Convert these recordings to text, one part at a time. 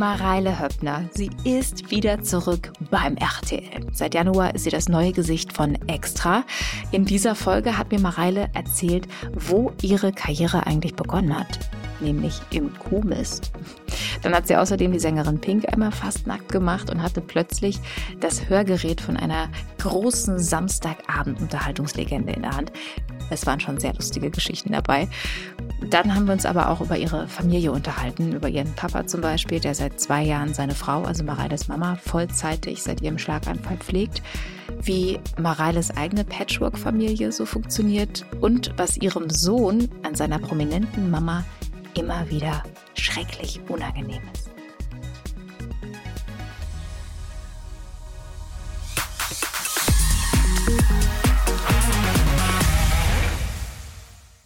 Mareile Höppner. Sie ist wieder zurück beim RTL. Seit Januar ist sie das neue Gesicht von Extra. In dieser Folge hat mir Mareile erzählt, wo ihre Karriere eigentlich begonnen hat. Nämlich im Kuhmist. Dann hat sie außerdem die Sängerin Pink einmal fast nackt gemacht und hatte plötzlich das Hörgerät von einer großen Samstagabend-Unterhaltungslegende in der Hand. Es waren schon sehr lustige Geschichten dabei. Dann haben wir uns aber auch über ihre Familie unterhalten, über ihren Papa zum Beispiel, der seit zwei Jahren seine Frau, also Mareiles Mama, vollzeitig seit ihrem Schlaganfall pflegt, wie Mareiles eigene Patchwork-Familie so funktioniert und was ihrem Sohn an seiner prominenten Mama immer wieder schrecklich unangenehm ist.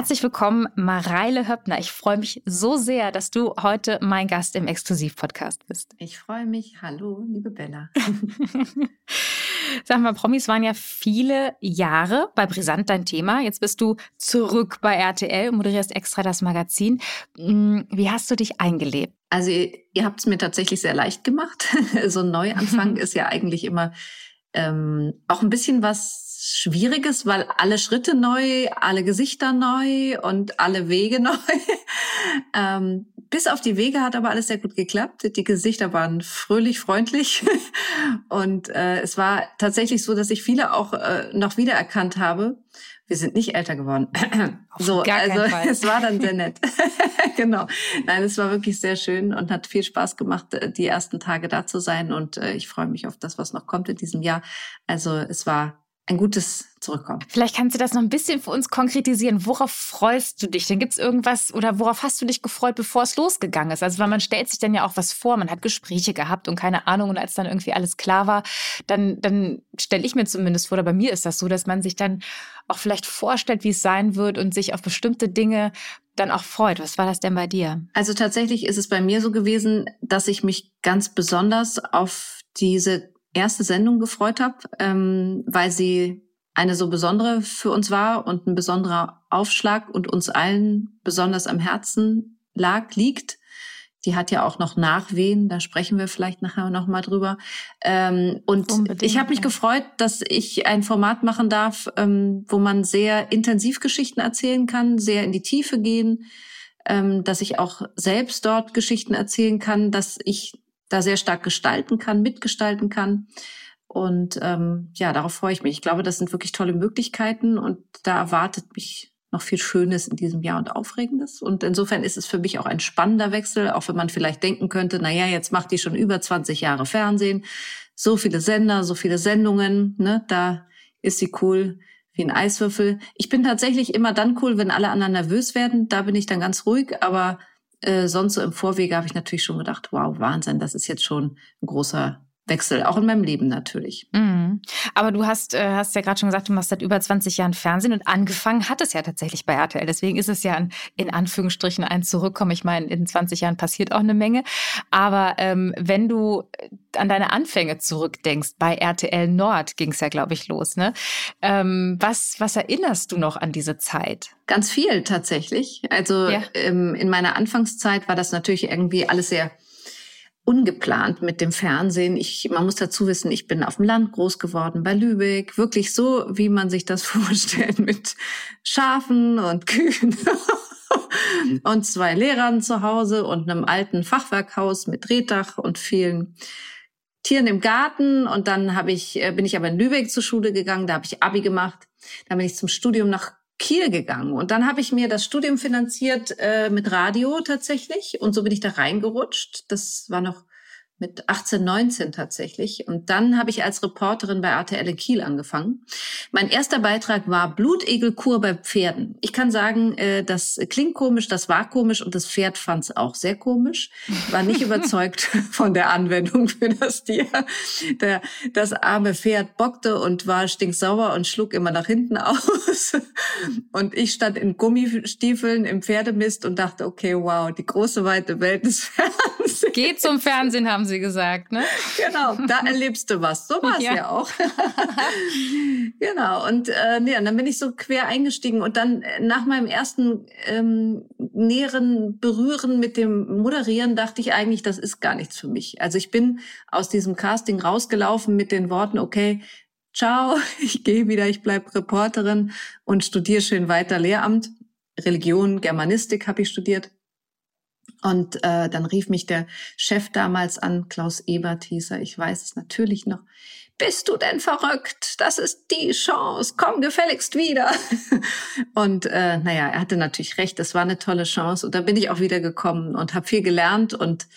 Herzlich willkommen, Mareile Höppner. Ich freue mich so sehr, dass du heute mein Gast im Exklusivpodcast bist. Ich freue mich. Hallo, liebe Bella. Sag mal, Promis waren ja viele Jahre bei Brisant dein Thema. Jetzt bist du zurück bei RTL und moderierst extra das Magazin. Hm, wie hast du dich eingelebt? Also ihr, ihr habt es mir tatsächlich sehr leicht gemacht. so ein Neuanfang ist ja eigentlich immer ähm, auch ein bisschen was Schwieriges, weil alle Schritte neu, alle Gesichter neu und alle Wege neu. ähm, bis auf die Wege hat aber alles sehr gut geklappt. Die Gesichter waren fröhlich, freundlich. und äh, es war tatsächlich so, dass ich viele auch äh, noch wiedererkannt habe. Wir sind nicht älter geworden. so, also es war dann sehr nett. genau. Nein, es war wirklich sehr schön und hat viel Spaß gemacht, äh, die ersten Tage da zu sein. Und äh, ich freue mich auf das, was noch kommt in diesem Jahr. Also es war ein gutes Zurückkommen. Vielleicht kannst du das noch ein bisschen für uns konkretisieren. Worauf freust du dich? Denn gibt es irgendwas oder worauf hast du dich gefreut, bevor es losgegangen ist? Also weil man stellt sich dann ja auch was vor, man hat Gespräche gehabt und keine Ahnung und als dann irgendwie alles klar war, dann, dann stelle ich mir zumindest vor, oder bei mir ist das so, dass man sich dann auch vielleicht vorstellt, wie es sein wird und sich auf bestimmte Dinge dann auch freut. Was war das denn bei dir? Also tatsächlich ist es bei mir so gewesen, dass ich mich ganz besonders auf diese erste Sendung gefreut habe, ähm, weil sie eine so besondere für uns war und ein besonderer Aufschlag und uns allen besonders am Herzen lag, liegt. Die hat ja auch noch Nachwehen, da sprechen wir vielleicht nachher noch mal drüber. Ähm, und Unbedingt, ich habe mich ja. gefreut, dass ich ein Format machen darf, ähm, wo man sehr intensiv Geschichten erzählen kann, sehr in die Tiefe gehen, ähm, dass ich auch selbst dort Geschichten erzählen kann, dass ich da sehr stark gestalten kann, mitgestalten kann. Und ähm, ja, darauf freue ich mich. Ich glaube, das sind wirklich tolle Möglichkeiten und da erwartet mich noch viel Schönes in diesem Jahr und Aufregendes. Und insofern ist es für mich auch ein spannender Wechsel, auch wenn man vielleicht denken könnte, na ja, jetzt macht die schon über 20 Jahre Fernsehen, so viele Sender, so viele Sendungen, ne, da ist sie cool wie ein Eiswürfel. Ich bin tatsächlich immer dann cool, wenn alle anderen nervös werden. Da bin ich dann ganz ruhig, aber äh, sonst so im Vorwege habe ich natürlich schon gedacht, wow, Wahnsinn, das ist jetzt schon ein großer Wechsel, auch in meinem Leben natürlich. Mhm. Aber du hast, äh, hast ja gerade schon gesagt, du machst seit über 20 Jahren Fernsehen und angefangen hat es ja tatsächlich bei RTL. Deswegen ist es ja ein, in Anführungsstrichen ein Zurückkommen. Ich meine, in 20 Jahren passiert auch eine Menge. Aber ähm, wenn du an deine Anfänge zurückdenkst, bei RTL Nord ging es ja, glaube ich, los. Ne? Ähm, was, was erinnerst du noch an diese Zeit? Ganz viel tatsächlich. Also ja. ähm, in meiner Anfangszeit war das natürlich irgendwie alles sehr ungeplant mit dem Fernsehen. Ich, man muss dazu wissen, ich bin auf dem Land groß geworden, bei Lübeck. Wirklich so, wie man sich das vorstellt, mit Schafen und Kühen und zwei Lehrern zu Hause und einem alten Fachwerkhaus mit Drehdach und vielen Tieren im Garten. Und dann habe ich, äh, bin ich aber in Lübeck zur Schule gegangen, da habe ich Abi gemacht. Dann bin ich zum Studium nach Kiel gegangen. Und dann habe ich mir das Studium finanziert äh, mit Radio tatsächlich. Und so bin ich da reingerutscht. Das war noch mit 18, 19 tatsächlich. Und dann habe ich als Reporterin bei RTL in Kiel angefangen. Mein erster Beitrag war Blutegelkur bei Pferden. Ich kann sagen, äh, das klingt komisch, das war komisch und das Pferd fand es auch sehr komisch. War nicht überzeugt von der Anwendung für das Tier. Der, das arme Pferd bockte und war stinksauer und schlug immer nach hinten aus. Und ich stand in Gummistiefeln im Pferdemist und dachte, okay, wow, die große weite Welt des Pferdes Fernsehen. Geh zum Fernsehen, haben sie gesagt, ne? Genau, da erlebst du was. So war es ja. ja. auch. genau, und, äh, nee, und dann bin ich so quer eingestiegen. Und dann äh, nach meinem ersten ähm, näheren Berühren mit dem Moderieren dachte ich eigentlich, das ist gar nichts für mich. Also ich bin aus diesem Casting rausgelaufen mit den Worten, okay, ciao, ich gehe wieder, ich bleib Reporterin und studiere schön weiter Lehramt. Religion, Germanistik habe ich studiert. Und äh, dann rief mich der Chef damals an, Klaus Ebert hieß er, ich weiß es natürlich noch. Bist du denn verrückt? Das ist die Chance. Komm gefälligst wieder. Und äh, naja, er hatte natürlich recht, es war eine tolle Chance. Und da bin ich auch wieder gekommen und habe viel gelernt. Und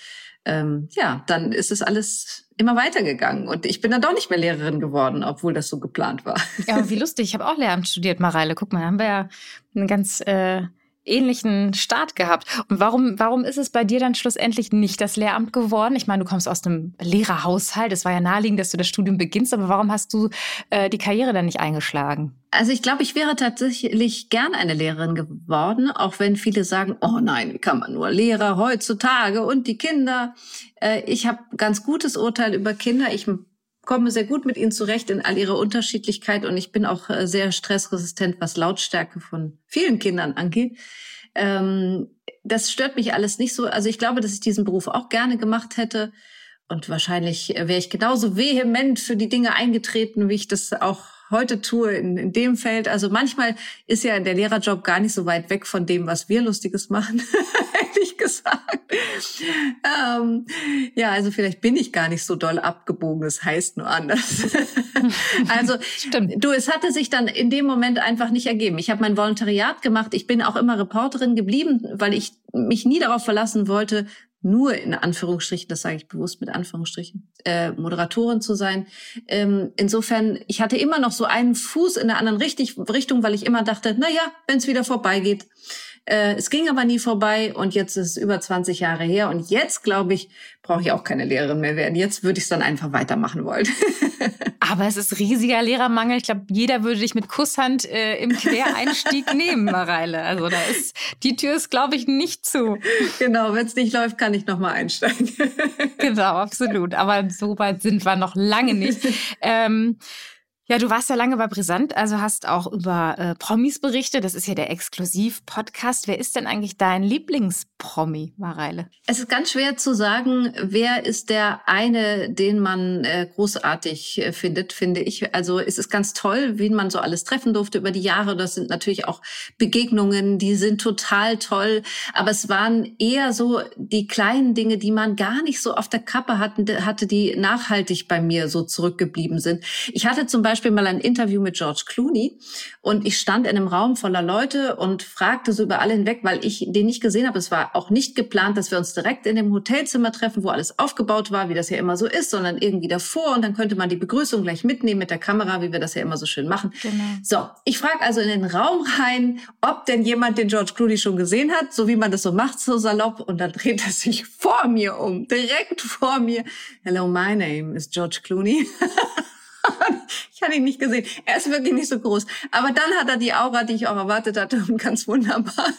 ähm, ja, dann ist es alles immer weitergegangen. Und ich bin dann doch nicht mehr Lehrerin geworden, obwohl das so geplant war. Ja, wie lustig. Ich habe auch Lehramt studiert, Mareile. Guck mal, haben wir ja einen ganz äh, ähnlichen Start gehabt. Und warum, warum ist es bei dir dann schlussendlich nicht das Lehramt geworden? Ich meine, du kommst aus einem Lehrerhaushalt. Es war ja naheliegend, dass du das Studium beginnst. Aber warum hast du äh, die Karriere dann nicht eingeschlagen? Also ich glaube, ich wäre tatsächlich gern eine Lehrerin geworden, auch wenn viele sagen, oh nein, wie kann man nur Lehrer heutzutage und die Kinder. Äh, ich habe ganz gutes Urteil über Kinder. Ich komme sehr gut mit ihnen zurecht in all ihrer Unterschiedlichkeit und ich bin auch äh, sehr stressresistent, was Lautstärke von vielen Kindern angeht. Ähm, das stört mich alles nicht so. Also ich glaube, dass ich diesen Beruf auch gerne gemacht hätte. Und wahrscheinlich wäre ich genauso vehement für die Dinge eingetreten, wie ich das auch heute tue in, in dem Feld. Also manchmal ist ja der Lehrerjob gar nicht so weit weg von dem, was wir Lustiges machen, ehrlich gesagt. Ähm, ja, also vielleicht bin ich gar nicht so doll abgebogen, das heißt nur anders. also Stimmt. du, es hatte sich dann in dem Moment einfach nicht ergeben. Ich habe mein Volontariat gemacht, ich bin auch immer Reporterin geblieben, weil ich mich nie darauf verlassen wollte, nur in Anführungsstrichen, das sage ich bewusst mit Anführungsstrichen, äh, Moderatorin zu sein. Ähm, insofern, ich hatte immer noch so einen Fuß in der anderen Richtung, weil ich immer dachte, na ja, wenn es wieder vorbeigeht, äh, es ging aber nie vorbei und jetzt ist es über 20 Jahre her und jetzt, glaube ich, brauche ich auch keine Lehrerin mehr werden. Jetzt würde ich es dann einfach weitermachen wollen. aber es ist riesiger Lehrermangel. Ich glaube, jeder würde dich mit Kusshand äh, im Quereinstieg nehmen, Mareile. Also da ist die Tür ist, glaube ich, nicht zu. Genau, wenn es nicht läuft, kann ich noch mal einsteigen. genau, absolut. Aber so weit sind wir noch lange nicht. Ähm, ja, du warst ja lange bei Brisant, also hast auch über äh, Promis berichtet. Das ist ja der Exklusiv-Podcast. Wer ist denn eigentlich dein Lieblingspromi, Mareile? Es ist ganz schwer zu sagen, wer ist der eine, den man äh, großartig äh, findet, finde ich. Also es ist ganz toll, wen man so alles treffen durfte über die Jahre. Das sind natürlich auch Begegnungen, die sind total toll. Aber es waren eher so die kleinen Dinge, die man gar nicht so auf der Kappe hatten, hatte, die nachhaltig bei mir so zurückgeblieben sind. Ich hatte zum Beispiel Beispiel mal ein Interview mit George Clooney und ich stand in einem Raum voller Leute und fragte so über alle hinweg, weil ich den nicht gesehen habe. Es war auch nicht geplant, dass wir uns direkt in dem Hotelzimmer treffen, wo alles aufgebaut war, wie das ja immer so ist, sondern irgendwie davor und dann könnte man die Begrüßung gleich mitnehmen mit der Kamera, wie wir das ja immer so schön machen. Genau. So, ich frage also in den Raum rein, ob denn jemand den George Clooney schon gesehen hat, so wie man das so macht, so salopp und dann dreht er sich vor mir um, direkt vor mir. Hello, my name is George Clooney. ich hatte ihn nicht gesehen. Er ist wirklich nicht so groß. Aber dann hat er die Aura, die ich auch erwartet hatte und ganz wunderbar.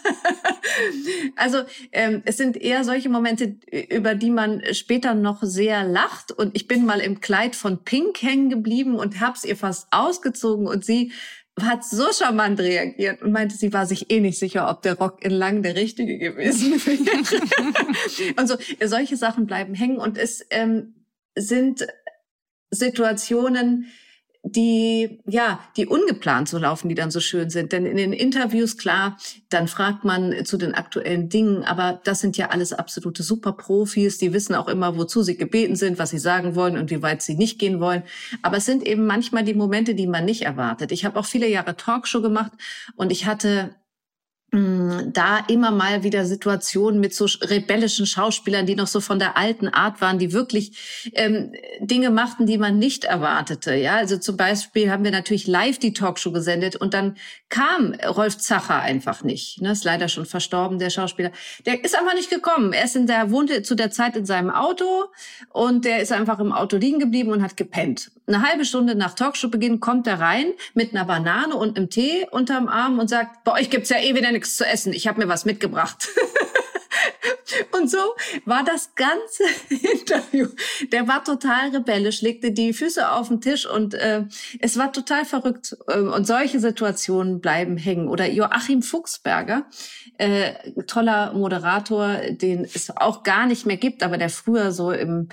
also ähm, es sind eher solche Momente, über die man später noch sehr lacht. Und ich bin mal im Kleid von Pink hängen geblieben und hab's ihr fast ausgezogen und sie hat so charmant reagiert und meinte, sie war sich eh nicht sicher, ob der Rock in lang der richtige gewesen wäre. und so, solche Sachen bleiben hängen und es ähm, sind Situationen, die, ja, die ungeplant so laufen, die dann so schön sind. Denn in den Interviews, klar, dann fragt man zu den aktuellen Dingen, aber das sind ja alles absolute Superprofis, die wissen auch immer, wozu sie gebeten sind, was sie sagen wollen und wie weit sie nicht gehen wollen. Aber es sind eben manchmal die Momente, die man nicht erwartet. Ich habe auch viele Jahre Talkshow gemacht und ich hatte da immer mal wieder Situationen mit so rebellischen Schauspielern, die noch so von der alten Art waren, die wirklich ähm, Dinge machten, die man nicht erwartete. Ja, also zum Beispiel haben wir natürlich live die Talkshow gesendet und dann kam Rolf Zacher einfach nicht. Ne, ist leider schon verstorben, der Schauspieler. Der ist einfach nicht gekommen. Er ist in der wohnte zu der Zeit in seinem Auto und der ist einfach im Auto liegen geblieben und hat gepennt. Eine halbe Stunde nach Talkshow-Beginn kommt er rein mit einer Banane und einem Tee unterm Arm und sagt: Bei euch gibt's ja eh wieder nichts zu essen. Ich habe mir was mitgebracht. Und so war das ganze Interview. Der war total rebellisch, legte die Füße auf den Tisch und äh, es war total verrückt. Ähm, und solche Situationen bleiben hängen. Oder Joachim Fuchsberger, äh, toller Moderator, den es auch gar nicht mehr gibt, aber der früher so im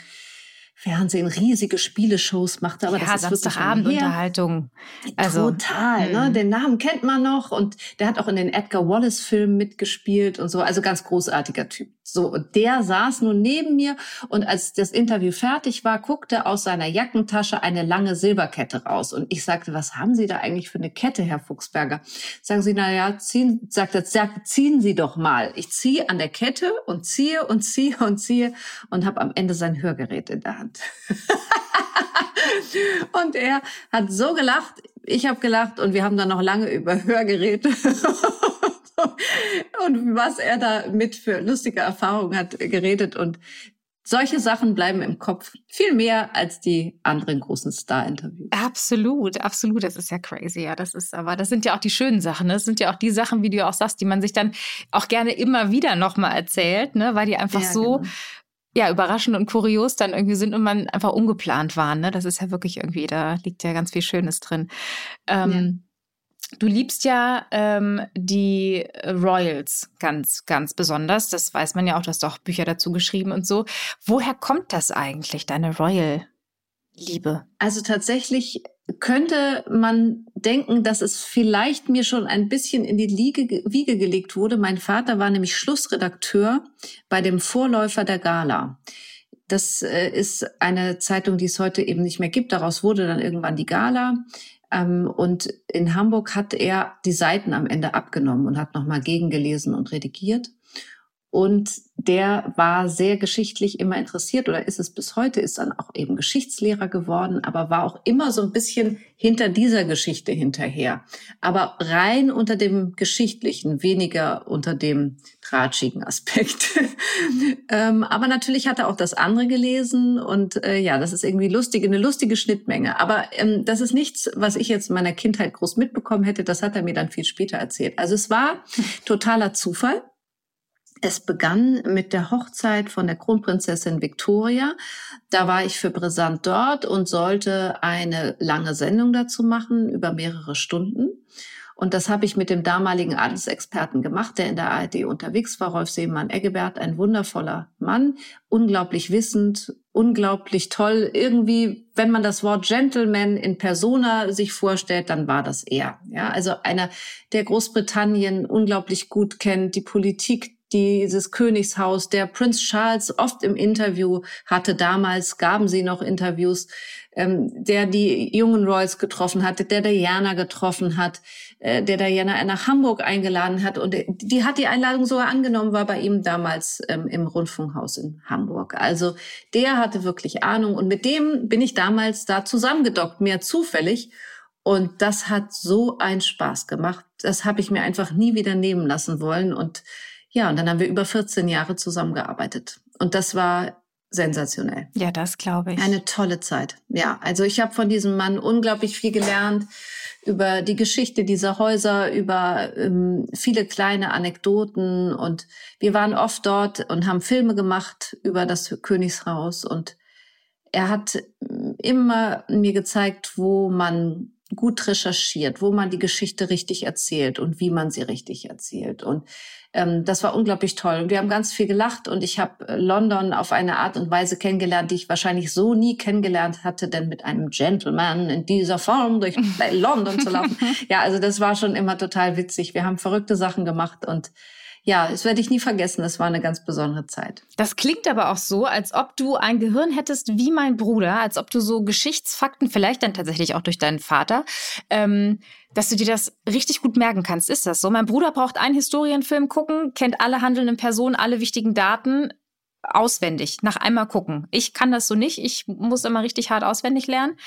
Fernsehen riesige Spieleshows machte, aber ja, das ist Samstagabendunterhaltung. Also, Total, ne? Mhm. Den Namen kennt man noch und der hat auch in den Edgar Wallace Filmen mitgespielt und so, also ganz großartiger Typ. So, und der saß nun neben mir und als das Interview fertig war, guckte aus seiner Jackentasche eine lange Silberkette raus und ich sagte, was haben Sie da eigentlich für eine Kette, Herr Fuchsberger? Sagen Sie, na ja, ziehen, sagt er, ziehen Sie doch mal. Ich ziehe an der Kette und ziehe und ziehe und ziehe und habe am Ende sein Hörgerät in der Hand. und er hat so gelacht, ich habe gelacht und wir haben dann noch lange über Hörgeräte und was er da mit für lustige Erfahrungen hat geredet und solche Sachen bleiben im Kopf viel mehr als die anderen großen Star-Interviews. Absolut, absolut. Das ist ja crazy. Ja, das ist aber, das sind ja auch die schönen Sachen. Ne? Das sind ja auch die Sachen, wie du auch sagst, die man sich dann auch gerne immer wieder nochmal erzählt, ne? weil die einfach ja, so genau ja, überraschend und kurios dann irgendwie sind und man einfach ungeplant waren. Ne? Das ist ja wirklich irgendwie, da liegt ja ganz viel Schönes drin. Ähm, ja. Du liebst ja ähm, die Royals ganz, ganz besonders. Das weiß man ja auch, du hast auch Bücher dazu geschrieben und so. Woher kommt das eigentlich, deine Royal-Liebe? Also tatsächlich könnte man denken, dass es vielleicht mir schon ein bisschen in die Liege, Wiege gelegt wurde. Mein Vater war nämlich Schlussredakteur bei dem Vorläufer der Gala. Das äh, ist eine Zeitung, die es heute eben nicht mehr gibt. Daraus wurde dann irgendwann die Gala. Ähm, und in Hamburg hat er die Seiten am Ende abgenommen und hat nochmal gegengelesen und redigiert. Und der war sehr geschichtlich immer interessiert oder ist es bis heute, ist dann auch eben Geschichtslehrer geworden, aber war auch immer so ein bisschen hinter dieser Geschichte hinterher. Aber rein unter dem Geschichtlichen, weniger unter dem tratschigen Aspekt. ähm, aber natürlich hat er auch das andere gelesen und äh, ja, das ist irgendwie lustig, eine lustige Schnittmenge. Aber ähm, das ist nichts, was ich jetzt in meiner Kindheit groß mitbekommen hätte. Das hat er mir dann viel später erzählt. Also es war totaler Zufall. Es begann mit der Hochzeit von der Kronprinzessin Victoria. Da war ich für Brisant dort und sollte eine lange Sendung dazu machen, über mehrere Stunden. Und das habe ich mit dem damaligen Adelsexperten gemacht, der in der ARD unterwegs war, Rolf Seemann-Eggebert, ein wundervoller Mann, unglaublich wissend, unglaublich toll. Irgendwie, wenn man das Wort Gentleman in Persona sich vorstellt, dann war das er. Ja, also einer, der Großbritannien unglaublich gut kennt, die Politik dieses Königshaus, der Prinz Charles oft im Interview hatte. Damals gaben sie noch Interviews, ähm, der die jungen Royals getroffen hatte, der Diana getroffen hat, äh, der Diana nach Hamburg eingeladen hat. Und die hat die Einladung sogar angenommen, war bei ihm damals ähm, im Rundfunkhaus in Hamburg. Also der hatte wirklich Ahnung. Und mit dem bin ich damals da zusammengedockt, mehr zufällig. Und das hat so einen Spaß gemacht. Das habe ich mir einfach nie wieder nehmen lassen wollen. Und ja, und dann haben wir über 14 Jahre zusammengearbeitet. Und das war sensationell. Ja, das glaube ich. Eine tolle Zeit. Ja, also ich habe von diesem Mann unglaublich viel gelernt über die Geschichte dieser Häuser, über ähm, viele kleine Anekdoten und wir waren oft dort und haben Filme gemacht über das Königshaus und er hat immer mir gezeigt, wo man gut recherchiert, wo man die Geschichte richtig erzählt und wie man sie richtig erzählt. Und ähm, das war unglaublich toll. Und wir haben ganz viel gelacht und ich habe äh, London auf eine Art und Weise kennengelernt, die ich wahrscheinlich so nie kennengelernt hatte, denn mit einem Gentleman in dieser Form durch London zu laufen. Ja, also das war schon immer total witzig. Wir haben verrückte Sachen gemacht und ja, das werde ich nie vergessen. Das war eine ganz besondere Zeit. Das klingt aber auch so, als ob du ein Gehirn hättest wie mein Bruder, als ob du so Geschichtsfakten, vielleicht dann tatsächlich auch durch deinen Vater, ähm, dass du dir das richtig gut merken kannst. Ist das so? Mein Bruder braucht einen Historienfilm gucken, kennt alle handelnden Personen, alle wichtigen Daten, auswendig, nach einmal gucken. Ich kann das so nicht. Ich muss immer richtig hart auswendig lernen.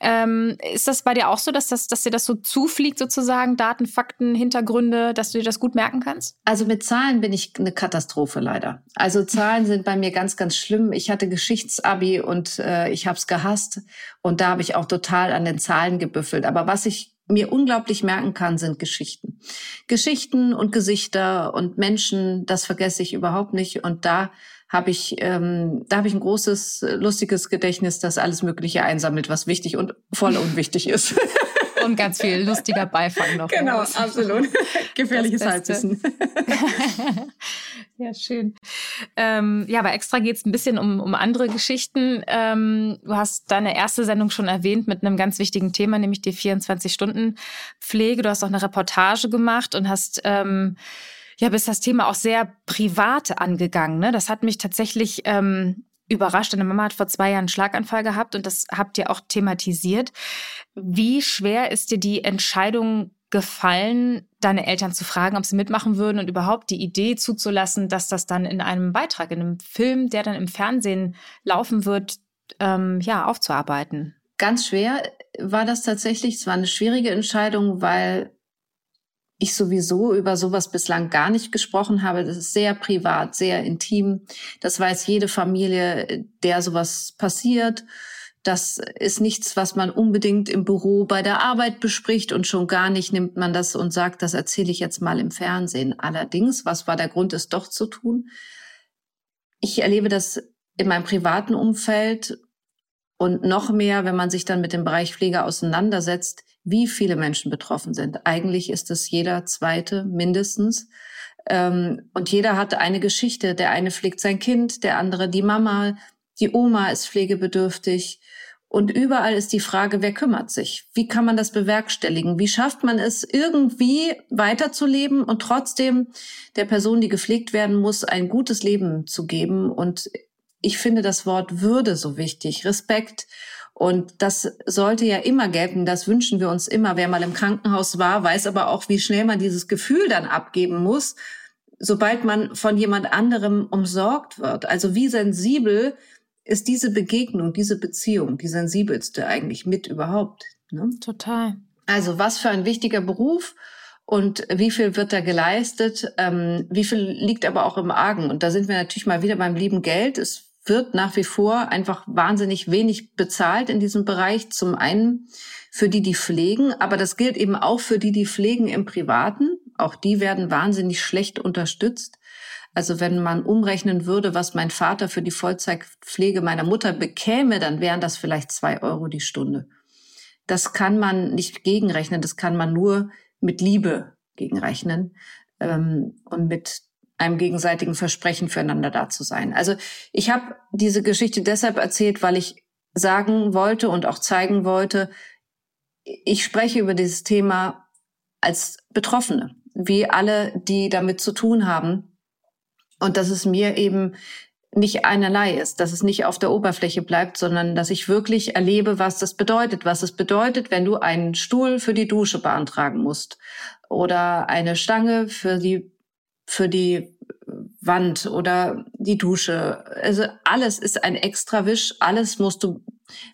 Ähm, ist das bei dir auch so, dass, das, dass dir das so zufliegt, sozusagen, Daten, Fakten, Hintergründe, dass du dir das gut merken kannst? Also mit Zahlen bin ich eine Katastrophe leider. Also Zahlen sind bei mir ganz, ganz schlimm. Ich hatte Geschichtsabi und äh, ich habe es gehasst. Und da habe ich auch total an den Zahlen gebüffelt. Aber was ich mir unglaublich merken kann, sind Geschichten. Geschichten und Gesichter und Menschen, das vergesse ich überhaupt nicht. Und da habe ich, ähm, da habe ich ein großes, lustiges Gedächtnis, das alles Mögliche einsammelt, was wichtig und voll unwichtig ist. Und ganz viel lustiger Beifang noch. Genau, absolut. Gefährliches Halbwissen. ja, schön. Ähm, ja, bei Extra geht es ein bisschen um, um andere Geschichten. Ähm, du hast deine erste Sendung schon erwähnt mit einem ganz wichtigen Thema, nämlich die 24-Stunden-Pflege. Du hast auch eine Reportage gemacht und hast ähm, ja, bist das Thema auch sehr privat angegangen. Ne? Das hat mich tatsächlich ähm, überrascht. Deine Mama hat vor zwei Jahren einen Schlaganfall gehabt und das habt ihr auch thematisiert. Wie schwer ist dir die Entscheidung gefallen, deine Eltern zu fragen, ob sie mitmachen würden und überhaupt die Idee zuzulassen, dass das dann in einem Beitrag, in einem Film, der dann im Fernsehen laufen wird, ähm, ja, aufzuarbeiten? Ganz schwer war das tatsächlich. Es war eine schwierige Entscheidung, weil ich sowieso über sowas bislang gar nicht gesprochen habe. Das ist sehr privat, sehr intim. Das weiß jede Familie, der sowas passiert. Das ist nichts, was man unbedingt im Büro bei der Arbeit bespricht und schon gar nicht nimmt man das und sagt, das erzähle ich jetzt mal im Fernsehen. Allerdings, was war der Grund, es doch zu tun? Ich erlebe das in meinem privaten Umfeld und noch mehr, wenn man sich dann mit dem Bereich Pflege auseinandersetzt, wie viele Menschen betroffen sind. Eigentlich ist es jeder zweite mindestens. Ähm, und jeder hat eine Geschichte. Der eine pflegt sein Kind, der andere die Mama, die Oma ist pflegebedürftig. Und überall ist die Frage, wer kümmert sich? Wie kann man das bewerkstelligen? Wie schafft man es, irgendwie weiterzuleben und trotzdem der Person, die gepflegt werden muss, ein gutes Leben zu geben? Und ich finde das Wort Würde so wichtig. Respekt und das sollte ja immer gelten. Das wünschen wir uns immer. Wer mal im Krankenhaus war, weiß aber auch, wie schnell man dieses Gefühl dann abgeben muss, sobald man von jemand anderem umsorgt wird. Also wie sensibel ist diese Begegnung, diese Beziehung, die sensibelste eigentlich mit überhaupt. Ne? Total. Also was für ein wichtiger Beruf und wie viel wird da geleistet, ähm, wie viel liegt aber auch im Argen. Und da sind wir natürlich mal wieder beim lieben Geld. Es wird nach wie vor einfach wahnsinnig wenig bezahlt in diesem Bereich. Zum einen für die, die pflegen, aber das gilt eben auch für die, die pflegen im Privaten. Auch die werden wahnsinnig schlecht unterstützt. Also wenn man umrechnen würde, was mein Vater für die Vollzeitpflege meiner Mutter bekäme, dann wären das vielleicht zwei Euro die Stunde. Das kann man nicht gegenrechnen, das kann man nur mit Liebe gegenrechnen ähm, und mit einem gegenseitigen Versprechen füreinander da zu sein. Also ich habe diese Geschichte deshalb erzählt, weil ich sagen wollte und auch zeigen wollte, ich spreche über dieses Thema als Betroffene, wie alle, die damit zu tun haben. Und dass es mir eben nicht einerlei ist, dass es nicht auf der Oberfläche bleibt, sondern dass ich wirklich erlebe, was das bedeutet, was es bedeutet, wenn du einen Stuhl für die Dusche beantragen musst oder eine Stange für die für die Wand oder die Dusche. Also alles ist ein Extrawisch, alles musst du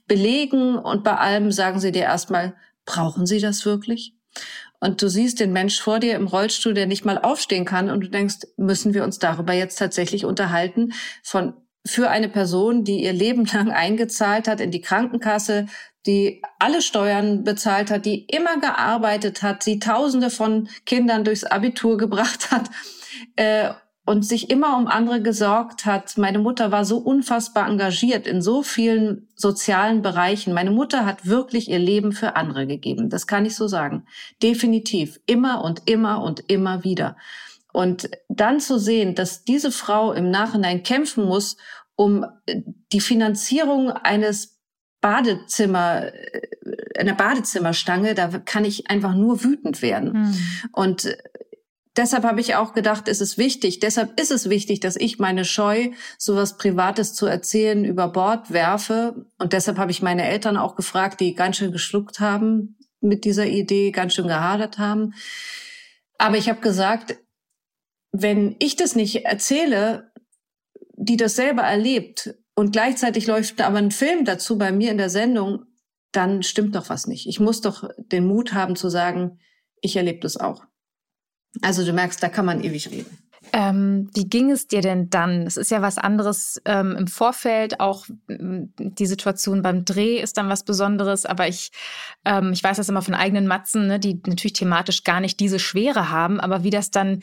belegen und bei allem sagen sie dir erstmal, brauchen sie das wirklich? Und du siehst den Mensch vor dir im Rollstuhl, der nicht mal aufstehen kann und du denkst, müssen wir uns darüber jetzt tatsächlich unterhalten von für eine Person, die ihr Leben lang eingezahlt hat in die Krankenkasse, die alle Steuern bezahlt hat, die immer gearbeitet hat, die Tausende von Kindern durchs Abitur gebracht hat äh, und sich immer um andere gesorgt hat. Meine Mutter war so unfassbar engagiert in so vielen sozialen Bereichen. Meine Mutter hat wirklich ihr Leben für andere gegeben. Das kann ich so sagen. Definitiv. Immer und immer und immer wieder. Und dann zu sehen, dass diese Frau im Nachhinein kämpfen muss, um die Finanzierung eines Badezimmer, äh, einer Badezimmerstange, da kann ich einfach nur wütend werden. Mhm. Und deshalb habe ich auch gedacht, es ist wichtig, deshalb ist es wichtig, dass ich meine Scheu, sowas Privates zu erzählen, über Bord werfe. Und deshalb habe ich meine Eltern auch gefragt, die ganz schön geschluckt haben mit dieser Idee, ganz schön gehadert haben. Aber ich habe gesagt, wenn ich das nicht erzähle, die das selber erlebt und gleichzeitig läuft aber ein Film dazu bei mir in der Sendung, dann stimmt doch was nicht. Ich muss doch den Mut haben zu sagen, ich erlebe das auch. Also du merkst, da kann man ewig reden. Ähm, wie ging es dir denn dann? Es ist ja was anderes ähm, im Vorfeld, auch die Situation beim Dreh ist dann was Besonderes, aber ich, ähm, ich weiß das immer von eigenen Matzen, ne, die natürlich thematisch gar nicht diese Schwere haben, aber wie das dann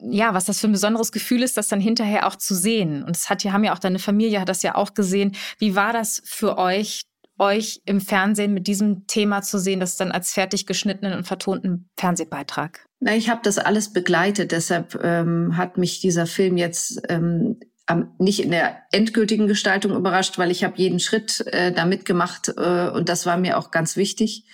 ja, was das für ein besonderes Gefühl ist, das dann hinterher auch zu sehen. Und es hat ja, haben ja auch deine Familie hat das ja auch gesehen. Wie war das für euch, euch im Fernsehen mit diesem Thema zu sehen, das dann als fertig geschnittenen und vertonten Fernsehbeitrag? Na, ich habe das alles begleitet, deshalb ähm, hat mich dieser Film jetzt ähm, nicht in der endgültigen Gestaltung überrascht, weil ich habe jeden Schritt äh, da mitgemacht äh, und das war mir auch ganz wichtig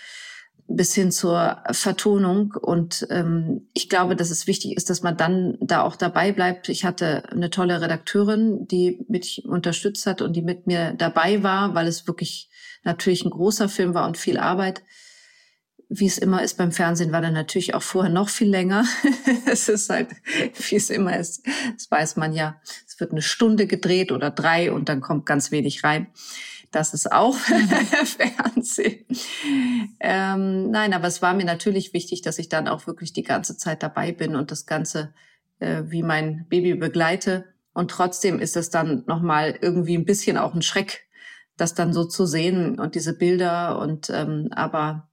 bis hin zur Vertonung. Und ähm, ich glaube, dass es wichtig ist, dass man dann da auch dabei bleibt. Ich hatte eine tolle Redakteurin, die mich unterstützt hat und die mit mir dabei war, weil es wirklich natürlich ein großer Film war und viel Arbeit wie es immer ist beim Fernsehen, war dann natürlich auch vorher noch viel länger. es ist halt, wie es immer ist, das weiß man ja. Es wird eine Stunde gedreht oder drei und dann kommt ganz wenig rein. Das ist auch Fernsehen. Ähm, nein, aber es war mir natürlich wichtig, dass ich dann auch wirklich die ganze Zeit dabei bin und das Ganze äh, wie mein Baby begleite. Und trotzdem ist es dann nochmal irgendwie ein bisschen auch ein Schreck, das dann so zu sehen und diese Bilder und ähm, aber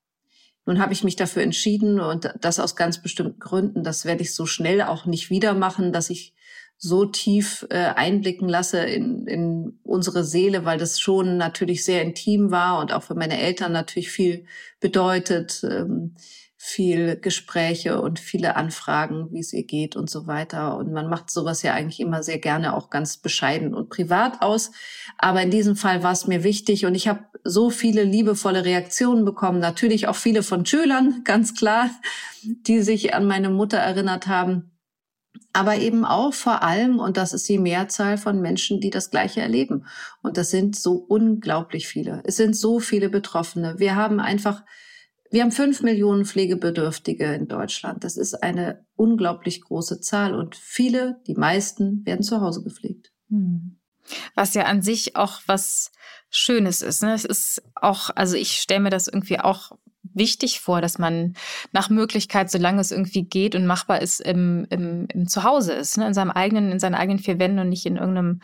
nun habe ich mich dafür entschieden und das aus ganz bestimmten Gründen. Das werde ich so schnell auch nicht wieder machen, dass ich so tief äh, einblicken lasse in, in unsere Seele, weil das schon natürlich sehr intim war und auch für meine Eltern natürlich viel bedeutet. Ähm, viel Gespräche und viele Anfragen, wie es ihr geht und so weiter. Und man macht sowas ja eigentlich immer sehr gerne auch ganz bescheiden und privat aus. Aber in diesem Fall war es mir wichtig und ich habe so viele liebevolle Reaktionen bekommen. Natürlich auch viele von Schülern, ganz klar, die sich an meine Mutter erinnert haben. Aber eben auch vor allem, und das ist die Mehrzahl von Menschen, die das Gleiche erleben. Und das sind so unglaublich viele. Es sind so viele Betroffene. Wir haben einfach wir haben fünf Millionen Pflegebedürftige in Deutschland. Das ist eine unglaublich große Zahl und viele, die meisten, werden zu Hause gepflegt. Hm. Was ja an sich auch was Schönes ist. Ne? Es ist auch, also ich stelle mir das irgendwie auch wichtig vor, dass man nach Möglichkeit, solange es irgendwie geht und machbar ist, im, im, im Zuhause ist, ne? in seinem eigenen, in seinen eigenen vier Wänden und nicht in irgendeinem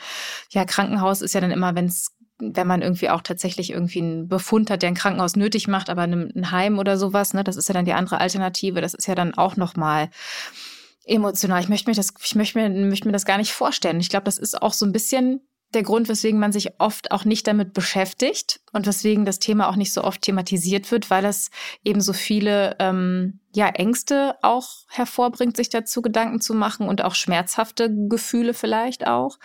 ja, Krankenhaus ist ja dann immer, wenn es wenn man irgendwie auch tatsächlich irgendwie einen Befund hat, der ein Krankenhaus nötig macht, aber ein Heim oder sowas, ne, das ist ja dann die andere Alternative. Das ist ja dann auch nochmal emotional. Ich möchte mir das, ich möchte mir, möchte mir das gar nicht vorstellen. Ich glaube, das ist auch so ein bisschen der Grund, weswegen man sich oft auch nicht damit beschäftigt und weswegen das Thema auch nicht so oft thematisiert wird, weil es eben so viele ähm, ja, Ängste auch hervorbringt, sich dazu Gedanken zu machen und auch schmerzhafte Gefühle vielleicht auch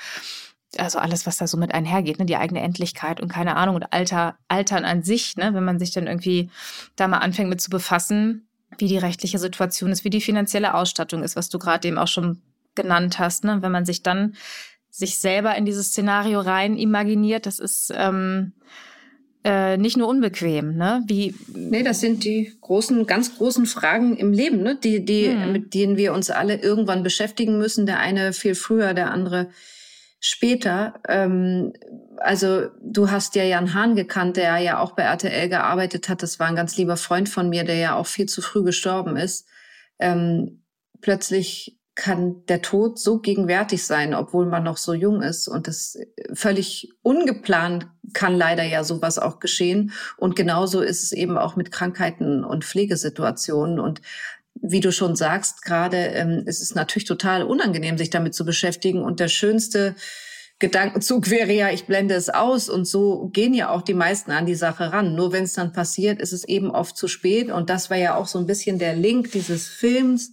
also alles, was da so mit einhergeht, ne, die eigene Endlichkeit und keine Ahnung und Alter, Altern an sich, ne, wenn man sich dann irgendwie da mal anfängt mit zu befassen, wie die rechtliche Situation ist, wie die finanzielle Ausstattung ist, was du gerade eben auch schon genannt hast, ne, wenn man sich dann sich selber in dieses Szenario rein imaginiert, das ist ähm, äh, nicht nur unbequem, ne? Wie nee, das sind die großen, ganz großen Fragen im Leben, ne? Die, die, hm. mit denen wir uns alle irgendwann beschäftigen müssen. Der eine viel früher, der andere später, ähm, also du hast ja Jan Hahn gekannt, der ja auch bei RTL gearbeitet hat. Das war ein ganz lieber Freund von mir, der ja auch viel zu früh gestorben ist. Ähm, plötzlich kann der Tod so gegenwärtig sein, obwohl man noch so jung ist. Und das völlig ungeplant kann leider ja sowas auch geschehen. Und genauso ist es eben auch mit Krankheiten und Pflegesituationen. Und wie du schon sagst, gerade ähm, es ist natürlich total unangenehm, sich damit zu beschäftigen. Und der schönste Gedankenzug wäre ja, ich blende es aus. Und so gehen ja auch die meisten an die Sache ran. Nur wenn es dann passiert, ist es eben oft zu spät. Und das war ja auch so ein bisschen der Link dieses Films,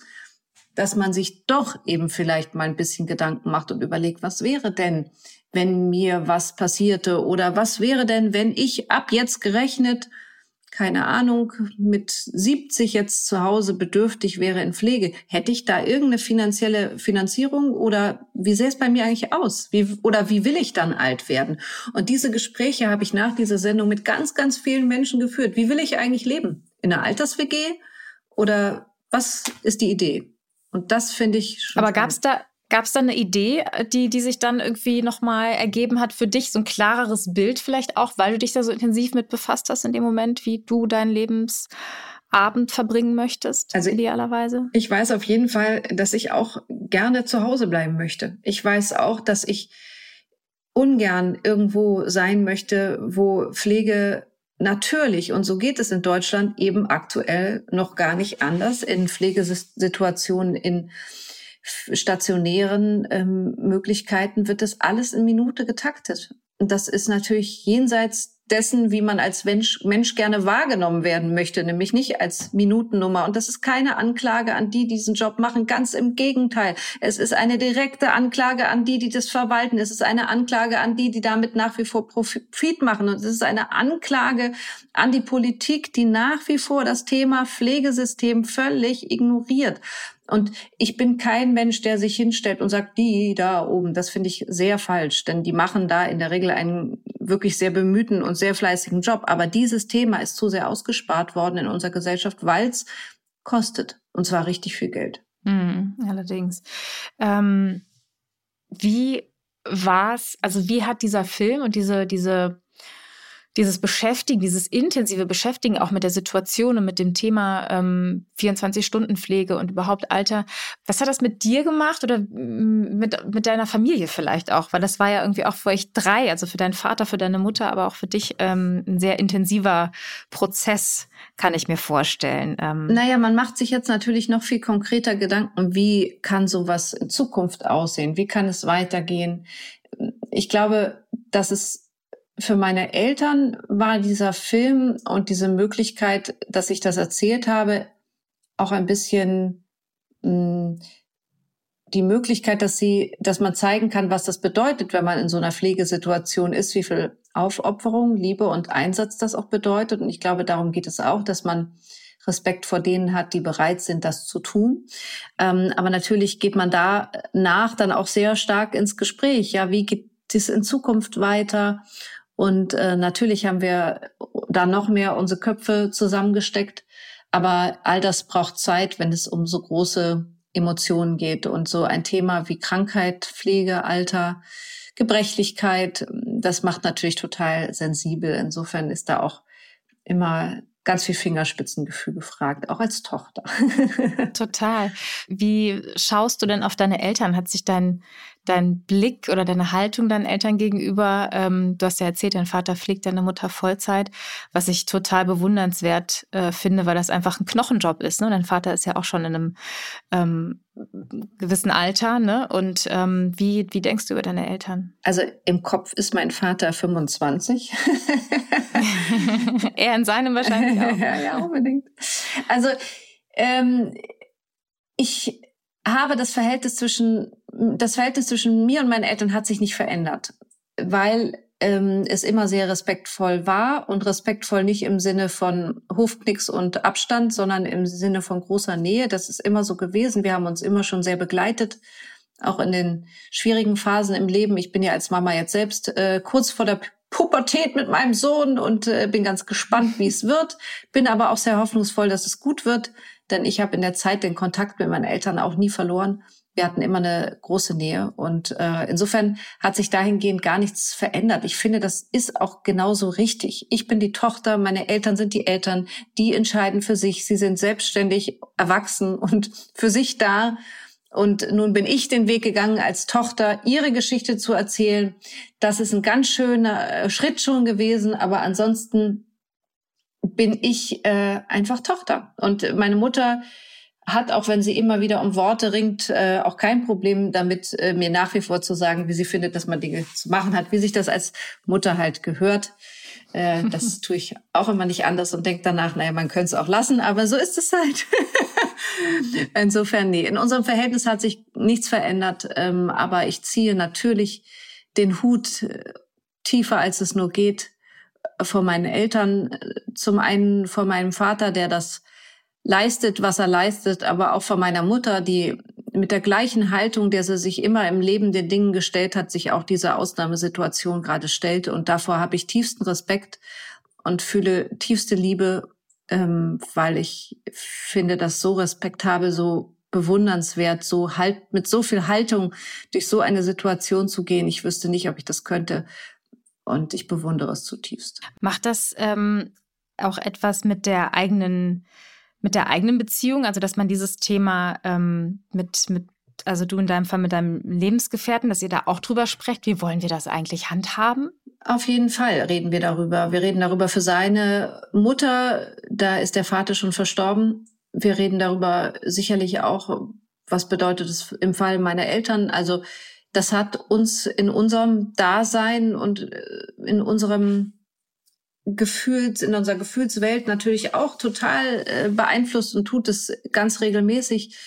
dass man sich doch eben vielleicht mal ein bisschen Gedanken macht und überlegt, was wäre denn, wenn mir was passierte? Oder was wäre denn, wenn ich ab jetzt gerechnet keine Ahnung, mit 70 jetzt zu Hause bedürftig wäre in Pflege, hätte ich da irgendeine finanzielle Finanzierung oder wie sähe es bei mir eigentlich aus? Wie, oder wie will ich dann alt werden? Und diese Gespräche habe ich nach dieser Sendung mit ganz, ganz vielen Menschen geführt. Wie will ich eigentlich leben? In einer Alters-WG? Oder was ist die Idee? Und das finde ich schon. Aber gab es da, Gab es da eine Idee, äh, die, die sich dann irgendwie nochmal ergeben hat für dich, so ein klareres Bild vielleicht auch, weil du dich da so intensiv mit befasst hast in dem Moment, wie du deinen Lebensabschnitt Abend verbringen möchtest, also idealerweise? Ich weiß auf jeden Fall, dass ich auch gerne zu Hause bleiben möchte. Ich weiß auch, dass ich ungern irgendwo sein möchte, wo Pflege natürlich, und so geht es in Deutschland eben aktuell noch gar nicht anders, in Pflegesituationen, in stationären ähm, Möglichkeiten wird das alles in Minute getaktet. Und das ist natürlich jenseits dessen, wie man als Mensch, Mensch gerne wahrgenommen werden möchte, nämlich nicht als Minutennummer. Und das ist keine Anklage an die, die diesen Job machen. Ganz im Gegenteil. Es ist eine direkte Anklage an die, die das verwalten. Es ist eine Anklage an die, die damit nach wie vor Profit machen. Und es ist eine Anklage an die Politik, die nach wie vor das Thema Pflegesystem völlig ignoriert. Und ich bin kein Mensch, der sich hinstellt und sagt, die da oben, das finde ich sehr falsch, denn die machen da in der Regel einen wirklich sehr bemühten und sehr fleißigen Job. Aber dieses Thema ist zu sehr ausgespart worden in unserer Gesellschaft, weil es kostet. Und zwar richtig viel Geld. Mhm, allerdings. Ähm, wie war es, also wie hat dieser Film und diese, diese dieses Beschäftigen, dieses intensive Beschäftigen auch mit der Situation und mit dem Thema ähm, 24-Stunden-Pflege und überhaupt Alter, was hat das mit dir gemacht oder mit, mit deiner Familie vielleicht auch? Weil das war ja irgendwie auch für euch drei, also für deinen Vater, für deine Mutter, aber auch für dich ähm, ein sehr intensiver Prozess, kann ich mir vorstellen. Ähm naja, man macht sich jetzt natürlich noch viel konkreter Gedanken, wie kann sowas in Zukunft aussehen? Wie kann es weitergehen? Ich glaube, dass es für meine Eltern war dieser Film und diese Möglichkeit, dass ich das erzählt habe, auch ein bisschen mh, hm, die Möglichkeit, dass sie, dass man zeigen kann, was das bedeutet, wenn man in so einer Pflegesituation ist, wie viel Aufopferung, Liebe und Einsatz das auch bedeutet. Und ich glaube, darum geht es auch, dass man Respekt vor denen hat, die bereit sind, das zu tun. Ähm, aber natürlich geht man da nach dann auch sehr stark ins Gespräch. Ja, wie geht es in Zukunft weiter? Und äh, natürlich haben wir da noch mehr unsere Köpfe zusammengesteckt. Aber all das braucht Zeit, wenn es um so große Emotionen geht. Und so ein Thema wie Krankheit, Pflege, Alter, Gebrechlichkeit, das macht natürlich total sensibel. Insofern ist da auch immer ganz viel Fingerspitzengefühl gefragt, auch als Tochter. Total. Wie schaust du denn auf deine Eltern? Hat sich dein, dein Blick oder deine Haltung deinen Eltern gegenüber, ähm, du hast ja erzählt, dein Vater pflegt deine Mutter Vollzeit, was ich total bewundernswert äh, finde, weil das einfach ein Knochenjob ist. Ne? Dein Vater ist ja auch schon in einem ähm, gewissen Alter. Ne? Und ähm, wie, wie denkst du über deine Eltern? Also im Kopf ist mein Vater 25. er in seinem wahrscheinlich auch. ja, ja, unbedingt. Also ähm, ich habe das Verhältnis zwischen das Verhältnis zwischen mir und meinen Eltern hat sich nicht verändert, weil ähm, es immer sehr respektvoll war und respektvoll nicht im Sinne von Hofknicks und Abstand, sondern im Sinne von großer Nähe. Das ist immer so gewesen. Wir haben uns immer schon sehr begleitet, auch in den schwierigen Phasen im Leben. Ich bin ja als Mama jetzt selbst äh, kurz vor der Pubertät mit meinem Sohn und äh, bin ganz gespannt, wie es wird. Bin aber auch sehr hoffnungsvoll, dass es gut wird, denn ich habe in der Zeit den Kontakt mit meinen Eltern auch nie verloren wir hatten immer eine große Nähe und äh, insofern hat sich dahingehend gar nichts verändert. Ich finde, das ist auch genauso richtig. Ich bin die Tochter, meine Eltern sind die Eltern, die entscheiden für sich. Sie sind selbstständig erwachsen und für sich da. Und nun bin ich den Weg gegangen, als Tochter ihre Geschichte zu erzählen. Das ist ein ganz schöner äh, Schritt schon gewesen, aber ansonsten bin ich äh, einfach Tochter. Und meine Mutter hat, auch wenn sie immer wieder um Worte ringt, äh, auch kein Problem damit, äh, mir nach wie vor zu sagen, wie sie findet, dass man Dinge zu machen hat, wie sich das als Mutter halt gehört. Äh, das tue ich auch immer nicht anders und denke danach, naja, man könnte es auch lassen, aber so ist es halt. Insofern, nee, in unserem Verhältnis hat sich nichts verändert, ähm, aber ich ziehe natürlich den Hut äh, tiefer, als es nur geht, vor meinen Eltern. Äh, zum einen vor meinem Vater, der das leistet, was er leistet, aber auch von meiner Mutter, die mit der gleichen Haltung, der sie sich immer im Leben den Dingen gestellt hat, sich auch diese Ausnahmesituation gerade stellt. Und davor habe ich tiefsten Respekt und fühle tiefste Liebe, ähm, weil ich finde, dass so Respekt habe, so bewundernswert, so halt mit so viel Haltung durch so eine Situation zu gehen. Ich wüsste nicht, ob ich das könnte. Und ich bewundere es zutiefst. Macht das ähm, auch etwas mit der eigenen mit der eigenen Beziehung, also dass man dieses Thema ähm, mit, mit, also du in deinem Fall mit deinem Lebensgefährten, dass ihr da auch drüber sprecht. Wie wollen wir das eigentlich handhaben? Auf jeden Fall reden wir darüber. Wir reden darüber für seine Mutter, da ist der Vater schon verstorben. Wir reden darüber sicherlich auch, was bedeutet es im Fall meiner Eltern. Also das hat uns in unserem Dasein und äh, in unserem Gefühls, in unserer Gefühlswelt natürlich auch total äh, beeinflusst und tut es ganz regelmäßig.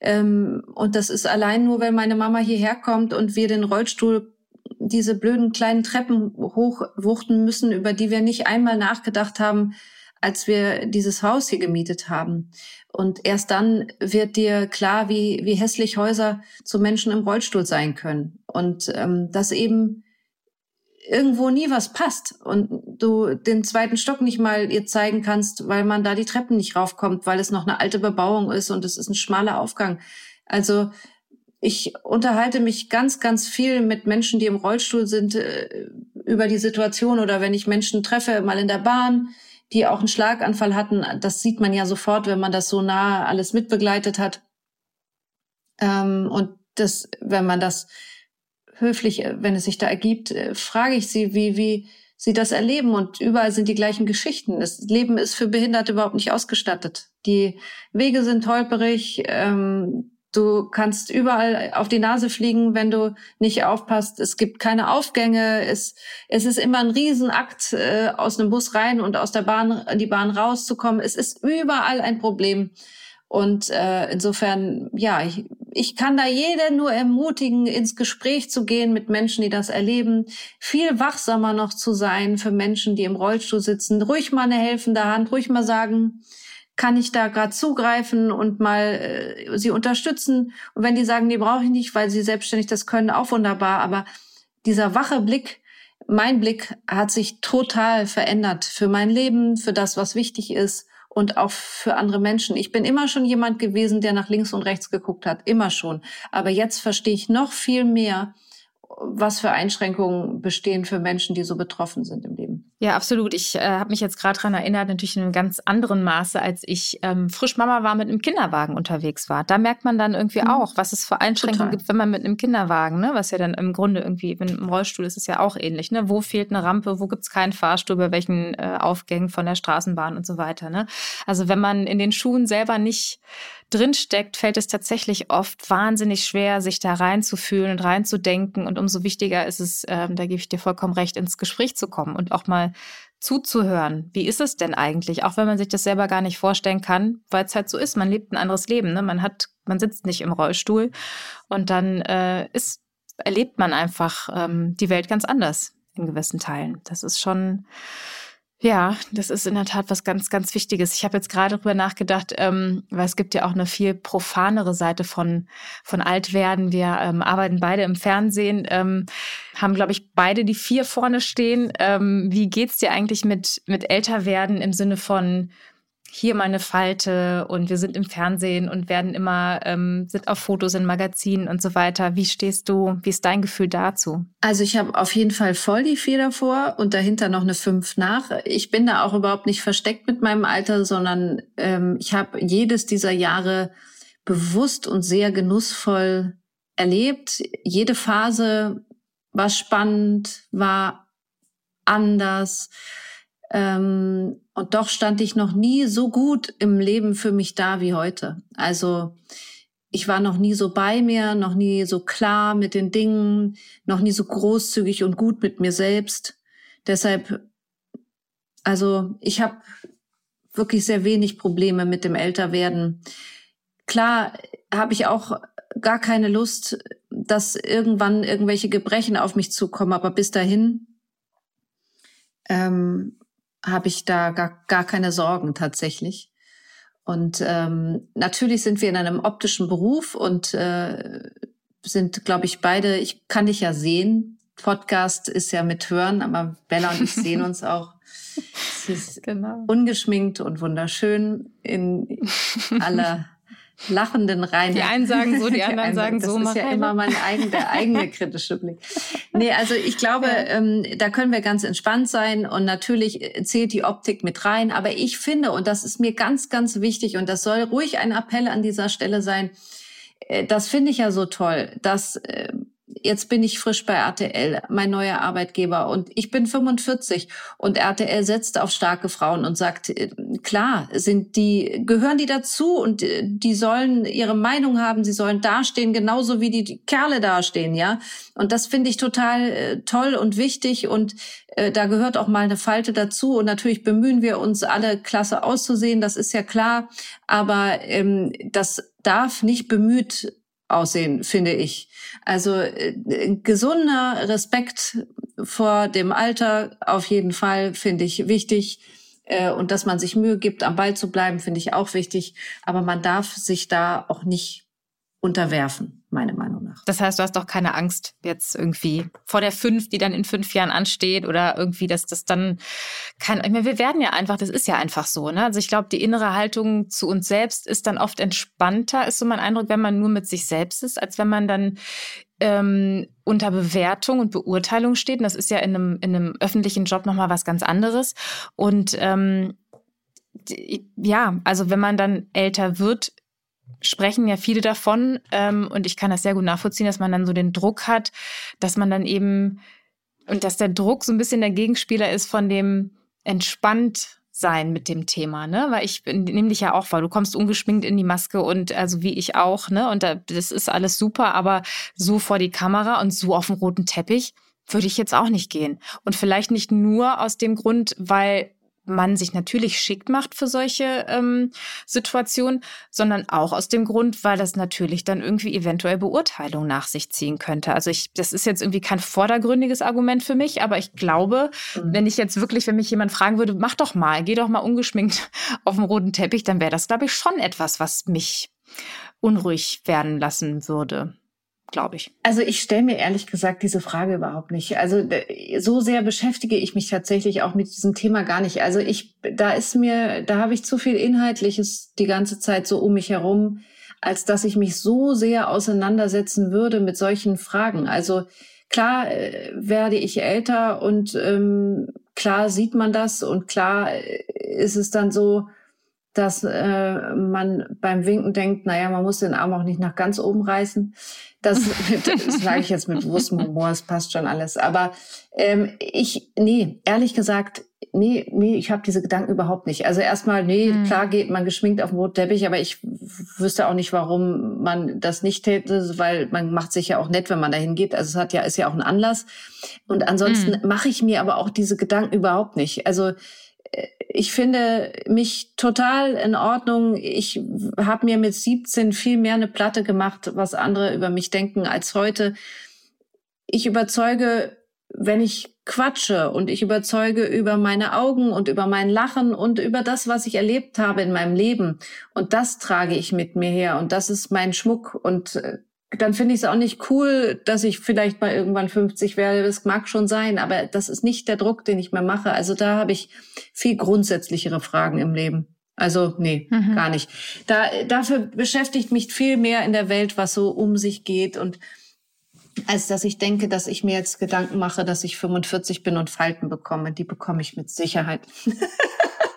Ähm, und das ist allein nur, wenn meine Mama hierher kommt und wir den Rollstuhl diese blöden kleinen Treppen hochwuchten müssen, über die wir nicht einmal nachgedacht haben, als wir dieses Haus hier gemietet haben. Und erst dann wird dir klar, wie, wie hässlich Häuser zu Menschen im Rollstuhl sein können. Und ähm, dass eben irgendwo nie was passt und du den zweiten Stock nicht mal ihr zeigen kannst, weil man da die Treppen nicht raufkommt, weil es noch eine alte Bebauung ist und es ist ein schmaler Aufgang. Also ich unterhalte mich ganz, ganz viel mit Menschen, die im Rollstuhl sind, äh, über die Situation oder wenn ich Menschen treffe, mal in der Bahn, die auch einen Schlaganfall hatten. Das sieht man ja sofort, wenn man das so nah alles mitbegleitet hat. Ähm, und das, wenn man das höflich, äh, wenn es sich da ergibt, äh, frage ich sie, wie, wie sie das erleben. Und überall sind die gleichen Geschichten. Das Leben ist für Behinderte überhaupt nicht ausgestattet. Die Wege sind holperig. Ähm, Du kannst überall auf die Nase fliegen, wenn du nicht aufpasst. Es gibt keine Aufgänge. Es, es ist immer ein Riesenakt, äh, aus einem Bus rein und aus der Bahn, die Bahn rauszukommen. Es ist überall ein Problem. Und äh, insofern, ja, ich, ich kann da jede nur ermutigen, ins Gespräch zu gehen mit Menschen, die das erleben, viel wachsamer noch zu sein für Menschen, die im Rollstuhl sitzen, ruhig mal eine helfende Hand, ruhig mal sagen, kann ich da gerade zugreifen und mal äh, sie unterstützen. Und wenn die sagen, die brauche ich nicht, weil sie selbstständig das können, auch wunderbar. Aber dieser wache Blick, mein Blick hat sich total verändert für mein Leben, für das, was wichtig ist und auch für andere Menschen. Ich bin immer schon jemand gewesen, der nach links und rechts geguckt hat, immer schon. Aber jetzt verstehe ich noch viel mehr, was für Einschränkungen bestehen für Menschen, die so betroffen sind im Leben. Ja, absolut. Ich äh, habe mich jetzt gerade daran erinnert, natürlich in einem ganz anderen Maße, als ich ähm, frisch Mama war, mit einem Kinderwagen unterwegs war. Da merkt man dann irgendwie mhm. auch, was es für Einschränkungen Total. gibt, wenn man mit einem Kinderwagen, ne, was ja dann im Grunde irgendwie, wenn im Rollstuhl ist es ja auch ähnlich, ne? Wo fehlt eine Rampe, wo gibt es keinen Fahrstuhl, bei welchen äh, Aufgängen von der Straßenbahn und so weiter. Ne? Also wenn man in den Schuhen selber nicht drinsteckt, fällt es tatsächlich oft wahnsinnig schwer, sich da reinzufühlen und reinzudenken. Und umso wichtiger ist es, ähm, da gebe ich dir vollkommen recht, ins Gespräch zu kommen und auch mal zuzuhören. Wie ist es denn eigentlich? Auch wenn man sich das selber gar nicht vorstellen kann, weil es halt so ist. Man lebt ein anderes Leben. Ne? Man hat, man sitzt nicht im Rollstuhl und dann äh, ist, erlebt man einfach ähm, die Welt ganz anders in gewissen Teilen. Das ist schon ja, das ist in der Tat was ganz, ganz Wichtiges. Ich habe jetzt gerade darüber nachgedacht, ähm, weil es gibt ja auch eine viel profanere Seite von, von Altwerden. Wir ähm, arbeiten beide im Fernsehen, ähm, haben, glaube ich, beide die vier vorne stehen. Ähm, wie geht's dir eigentlich mit, mit Älterwerden im Sinne von hier mal eine Falte und wir sind im Fernsehen und werden immer, ähm, sind auf Fotos in Magazinen und so weiter. Wie stehst du, wie ist dein Gefühl dazu? Also ich habe auf jeden Fall voll die vier davor und dahinter noch eine fünf nach. Ich bin da auch überhaupt nicht versteckt mit meinem Alter, sondern ähm, ich habe jedes dieser Jahre bewusst und sehr genussvoll erlebt. Jede Phase war spannend, war anders. Ähm, und doch stand ich noch nie so gut im Leben für mich da wie heute. Also ich war noch nie so bei mir, noch nie so klar mit den Dingen, noch nie so großzügig und gut mit mir selbst. Deshalb, also ich habe wirklich sehr wenig Probleme mit dem Älterwerden. Klar habe ich auch gar keine Lust, dass irgendwann irgendwelche Gebrechen auf mich zukommen, aber bis dahin ähm, habe ich da gar, gar keine Sorgen tatsächlich. Und ähm, natürlich sind wir in einem optischen Beruf und äh, sind, glaube ich, beide, ich kann dich ja sehen. Podcast ist ja mit Hören, aber Bella und ich sehen uns auch. Es ist genau. ungeschminkt und wunderschön in aller lachenden rein. Die einen sagen so, die anderen die sagen das so. Das ist ja immer mein eigen, der eigene kritische Blick. Nee, also ich glaube, ja. ähm, da können wir ganz entspannt sein und natürlich zählt die Optik mit rein. Aber ich finde, und das ist mir ganz, ganz wichtig und das soll ruhig ein Appell an dieser Stelle sein, äh, das finde ich ja so toll, dass äh, jetzt bin ich frisch bei RTL, mein neuer Arbeitgeber. Und ich bin 45 und RTL setzt auf starke Frauen und sagt, äh, klar, sind die, gehören die dazu und äh, die sollen ihre Meinung haben, sie sollen dastehen, genauso wie die Kerle dastehen, ja. Und das finde ich total äh, toll und wichtig und da gehört auch mal eine Falte dazu. Und natürlich bemühen wir uns alle klasse auszusehen, das ist ja klar, aber ähm, das darf nicht bemüht aussehen, finde ich. Also äh, gesunder Respekt vor dem Alter auf jeden Fall finde ich wichtig. Äh, und dass man sich Mühe gibt, am Ball zu bleiben, finde ich auch wichtig. Aber man darf sich da auch nicht unterwerfen, meine Meinung nach. Das heißt, du hast doch keine Angst jetzt irgendwie vor der fünf, die dann in fünf Jahren ansteht oder irgendwie, dass das dann kein, ich meine, wir werden ja einfach, das ist ja einfach so, ne? Also ich glaube, die innere Haltung zu uns selbst ist dann oft entspannter, ist so mein Eindruck, wenn man nur mit sich selbst ist, als wenn man dann ähm, unter Bewertung und Beurteilung steht. Und das ist ja in einem, in einem öffentlichen Job nochmal was ganz anderes. Und ähm, ja, also wenn man dann älter wird, sprechen ja viele davon ähm, und ich kann das sehr gut nachvollziehen, dass man dann so den Druck hat, dass man dann eben und dass der Druck so ein bisschen der Gegenspieler ist von dem entspannt sein mit dem Thema, ne? Weil ich nehme dich ja auch wahr. Du kommst ungeschminkt in die Maske und also wie ich auch, ne? Und da, das ist alles super, aber so vor die Kamera und so auf dem roten Teppich würde ich jetzt auch nicht gehen. Und vielleicht nicht nur aus dem Grund, weil man sich natürlich schickt macht für solche ähm, Situationen, sondern auch aus dem Grund, weil das natürlich dann irgendwie eventuell Beurteilung nach sich ziehen könnte. Also ich, das ist jetzt irgendwie kein vordergründiges Argument für mich, aber ich glaube, mhm. wenn ich jetzt wirklich, wenn mich jemand fragen würde, mach doch mal, geh doch mal ungeschminkt auf dem roten Teppich, dann wäre das, glaube ich, schon etwas, was mich unruhig werden lassen würde glaube ich. Also ich stelle mir ehrlich gesagt diese Frage überhaupt nicht. Also so sehr beschäftige ich mich tatsächlich auch mit diesem Thema gar nicht. Also ich, da ist mir, da habe ich zu viel Inhaltliches die ganze Zeit so um mich herum, als dass ich mich so sehr auseinandersetzen würde mit solchen Fragen. Also klar äh, werde ich älter und ähm, klar sieht man das und klar äh, ist es dann so, dass äh, man beim Winken denkt, naja, man muss den Arm auch nicht nach ganz oben reißen. Das, das sage ich jetzt mit bewusstem Humor, es passt schon alles. Aber ähm, ich, nee, ehrlich gesagt, nee, nee, ich habe diese Gedanken überhaupt nicht. Also erstmal, nee, mhm. klar geht man geschminkt auf dem roten Teppich, aber ich wüsste auch nicht, warum man das nicht täte, weil man macht sich ja auch nett, wenn man dahin geht. Also es hat ja, ist ja auch ein Anlass. Und ansonsten mhm. mache ich mir aber auch diese Gedanken überhaupt nicht. Also ich finde mich total in Ordnung. Ich habe mir mit 17 viel mehr eine Platte gemacht, was andere über mich denken als heute. Ich überzeuge, wenn ich quatsche und ich überzeuge über meine Augen und über mein Lachen und über das, was ich erlebt habe in meinem Leben. Und das trage ich mit mir her und das ist mein Schmuck und äh, dann finde ich es auch nicht cool, dass ich vielleicht mal irgendwann 50 werde. Das mag schon sein, aber das ist nicht der Druck, den ich mir mache. Also da habe ich viel grundsätzlichere Fragen im Leben. Also nee, mhm. gar nicht. Da, dafür beschäftigt mich viel mehr in der Welt, was so um sich geht und als dass ich denke, dass ich mir jetzt Gedanken mache, dass ich 45 bin und Falten bekomme. Die bekomme ich mit Sicherheit.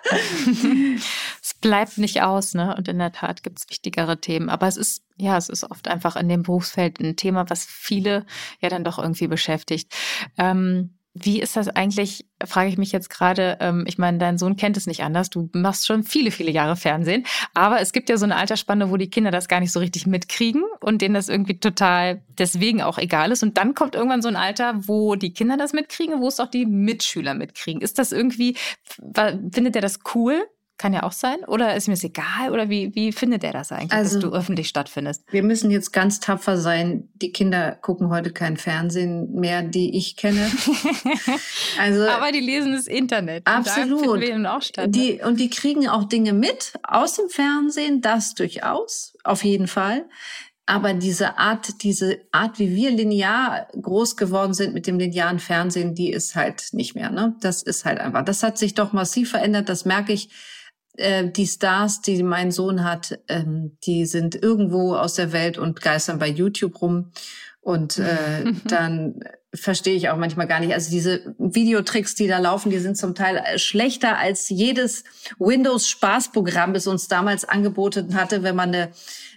bleibt nicht aus, ne? Und in der Tat gibt es wichtigere Themen. Aber es ist, ja, es ist oft einfach in dem Berufsfeld ein Thema, was viele ja dann doch irgendwie beschäftigt. Ähm, wie ist das eigentlich, frage ich mich jetzt gerade, ähm, ich meine, dein Sohn kennt es nicht anders, du machst schon viele, viele Jahre Fernsehen, aber es gibt ja so eine Altersspanne, wo die Kinder das gar nicht so richtig mitkriegen und denen das irgendwie total deswegen auch egal ist. Und dann kommt irgendwann so ein Alter, wo die Kinder das mitkriegen, wo es auch die Mitschüler mitkriegen. Ist das irgendwie, findet er das cool? Kann ja auch sein. Oder ist mir es egal? Oder wie, wie findet er das eigentlich, also, dass du öffentlich stattfindest? Wir müssen jetzt ganz tapfer sein. Die Kinder gucken heute kein Fernsehen mehr, die ich kenne. also, Aber die lesen das Internet. Absolut. Und, wir auch statt, die, ne? und die kriegen auch Dinge mit aus dem Fernsehen, das durchaus, auf jeden Fall. Aber diese Art, diese Art, wie wir linear groß geworden sind mit dem linearen Fernsehen, die ist halt nicht mehr. Ne? Das ist halt einfach. Das hat sich doch massiv verändert. Das merke ich äh, die Stars, die mein Sohn hat, ähm, die sind irgendwo aus der Welt und geistern bei YouTube rum. Und äh, dann verstehe ich auch manchmal gar nicht. Also diese Videotricks, die da laufen, die sind zum Teil äh, schlechter als jedes Windows-Spaßprogramm, das uns damals angeboten hatte, wenn man eine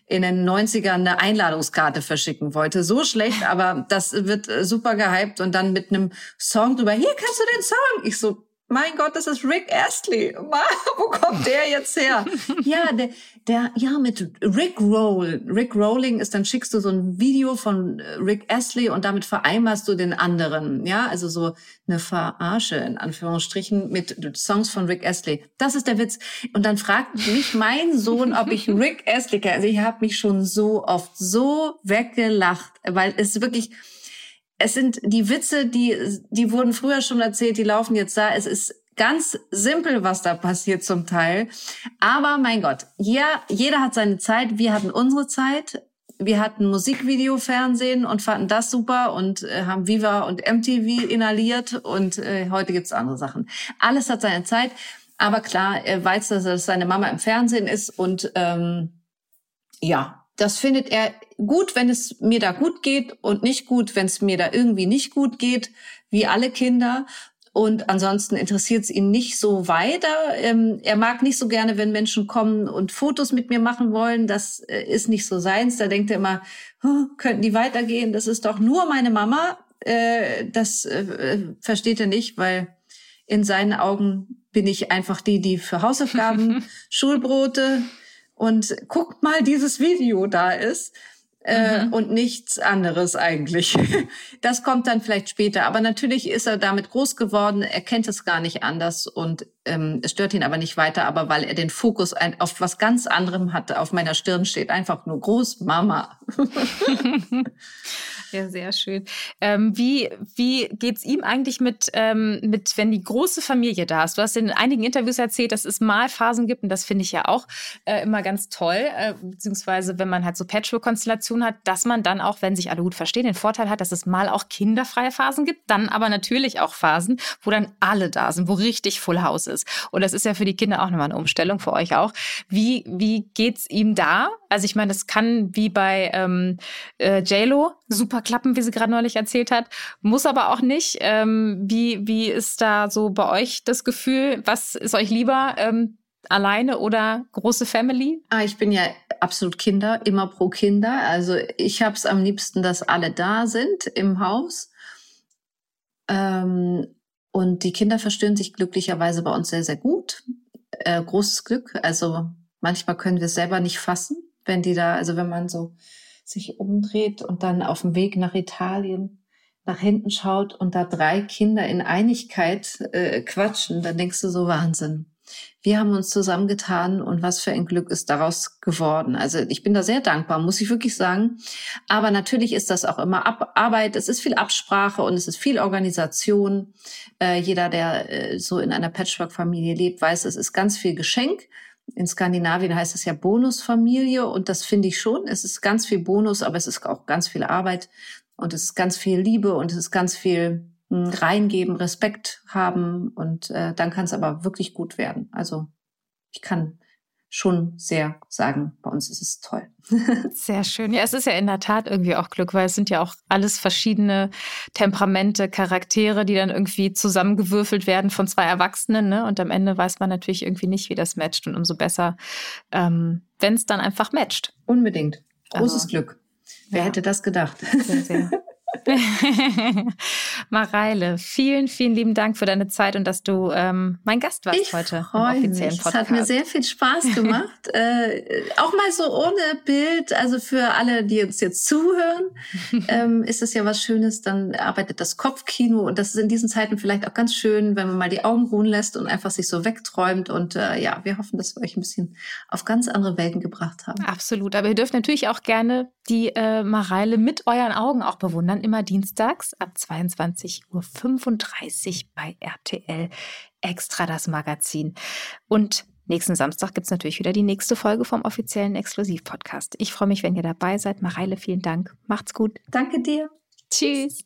in den 90ern eine Einladungskarte verschicken wollte. So schlecht, aber das wird äh, super gehypt und dann mit einem Song drüber, hier kannst du den Song. Ich so, mein Gott, das ist Rick Astley. Wo kommt der jetzt her? ja, der, der, ja, mit Rick Roll. Rick Rolling ist, dann schickst du so ein Video von äh, Rick Astley und damit vereinbarst du den anderen. Ja, also so eine Verarsche in Anführungsstrichen mit Songs von Rick Astley. Das ist der Witz. Und dann fragt mich mein Sohn, ob ich Rick Astley kenne. Also ich habe mich schon so oft so weggelacht, weil es wirklich, es sind die Witze, die, die wurden früher schon erzählt, die laufen jetzt da. Es ist ganz simpel, was da passiert zum Teil. Aber mein Gott, ja, jeder hat seine Zeit. Wir hatten unsere Zeit. Wir hatten Musikvideo, Fernsehen und fanden das super und äh, haben Viva und MTV inhaliert und äh, heute gibt's andere Sachen. Alles hat seine Zeit. Aber klar, er weiß, dass, seine Mama im Fernsehen ist und ähm, ja, das findet er gut, wenn es mir da gut geht und nicht gut, wenn es mir da irgendwie nicht gut geht, wie alle Kinder. Und ansonsten interessiert es ihn nicht so weiter. Ähm, er mag nicht so gerne, wenn Menschen kommen und Fotos mit mir machen wollen. Das äh, ist nicht so seins. Da denkt er immer, oh, könnten die weitergehen? Das ist doch nur meine Mama. Äh, das äh, versteht er nicht, weil in seinen Augen bin ich einfach die, die für Hausaufgaben, Schulbrote, und guckt mal, dieses Video da ist. Äh, mhm. und nichts anderes eigentlich. Das kommt dann vielleicht später. Aber natürlich ist er damit groß geworden. Er kennt es gar nicht anders und ähm, es stört ihn aber nicht weiter. Aber weil er den Fokus ein, auf was ganz anderem hat, auf meiner Stirn steht einfach nur Großmama. Ja, sehr schön. Ähm, wie wie geht's ihm eigentlich mit, ähm, mit, wenn die große Familie da ist? Du hast in einigen Interviews erzählt, dass es mal Phasen gibt und das finde ich ja auch äh, immer ganz toll, äh, beziehungsweise wenn man halt so Patchwork-Konstellationen hat, dass man dann auch, wenn sich alle gut verstehen, den Vorteil hat, dass es mal auch kinderfreie Phasen gibt, dann aber natürlich auch Phasen, wo dann alle da sind, wo richtig Full House ist. Und das ist ja für die Kinder auch nochmal eine Umstellung, für euch auch. Wie, wie geht's ihm da? Also ich meine, das kann wie bei ähm, äh, JLo super klappen, wie sie gerade neulich erzählt hat. Muss aber auch nicht. Ähm, wie, wie ist da so bei euch das Gefühl? Was ist euch lieber? Ähm, alleine oder große Family? Ah, ich bin ja absolut Kinder, immer pro Kinder. Also ich habe es am liebsten, dass alle da sind im Haus. Ähm, und die Kinder verstehen sich glücklicherweise bei uns sehr, sehr gut. Äh, großes Glück. Also manchmal können wir es selber nicht fassen, wenn die da, also wenn man so sich umdreht und dann auf dem Weg nach Italien nach hinten schaut und da drei Kinder in Einigkeit äh, quatschen, dann denkst du so Wahnsinn. Wir haben uns zusammengetan und was für ein Glück ist daraus geworden. Also ich bin da sehr dankbar, muss ich wirklich sagen. Aber natürlich ist das auch immer Ab Arbeit, es ist viel Absprache und es ist viel Organisation. Äh, jeder, der äh, so in einer Patchwork-Familie lebt, weiß, es ist ganz viel Geschenk. In Skandinavien heißt es ja Bonusfamilie und das finde ich schon. Es ist ganz viel Bonus, aber es ist auch ganz viel Arbeit und es ist ganz viel Liebe und es ist ganz viel hm, reingeben, Respekt haben und äh, dann kann es aber wirklich gut werden. Also ich kann schon sehr sagen, bei uns ist es toll. sehr schön. Ja, es ist ja in der Tat irgendwie auch Glück, weil es sind ja auch alles verschiedene Temperamente, Charaktere, die dann irgendwie zusammengewürfelt werden von zwei Erwachsenen. Ne? Und am Ende weiß man natürlich irgendwie nicht, wie das matcht. Und umso besser, ähm, wenn es dann einfach matcht. Unbedingt. Großes also, Glück. Wer ja. hätte das gedacht? Sehr, sehr. Mareile, vielen, vielen lieben Dank für deine Zeit und dass du ähm, mein Gast warst ich heute offiziellen mich. Podcast. Es hat mir sehr viel Spaß gemacht. äh, auch mal so ohne Bild, also für alle, die uns jetzt zuhören, ähm, ist es ja was Schönes. Dann arbeitet das Kopfkino und das ist in diesen Zeiten vielleicht auch ganz schön, wenn man mal die Augen ruhen lässt und einfach sich so wegträumt. Und äh, ja, wir hoffen, dass wir euch ein bisschen auf ganz andere Welten gebracht haben. Absolut. Aber ihr dürft natürlich auch gerne die äh, Mareile mit euren Augen auch bewundern immer dienstags ab 22.35 Uhr bei RTL Extra das Magazin. Und nächsten Samstag gibt es natürlich wieder die nächste Folge vom offiziellen Exklusivpodcast. Ich freue mich, wenn ihr dabei seid. Mareile, vielen Dank. Macht's gut. Danke dir. Tschüss.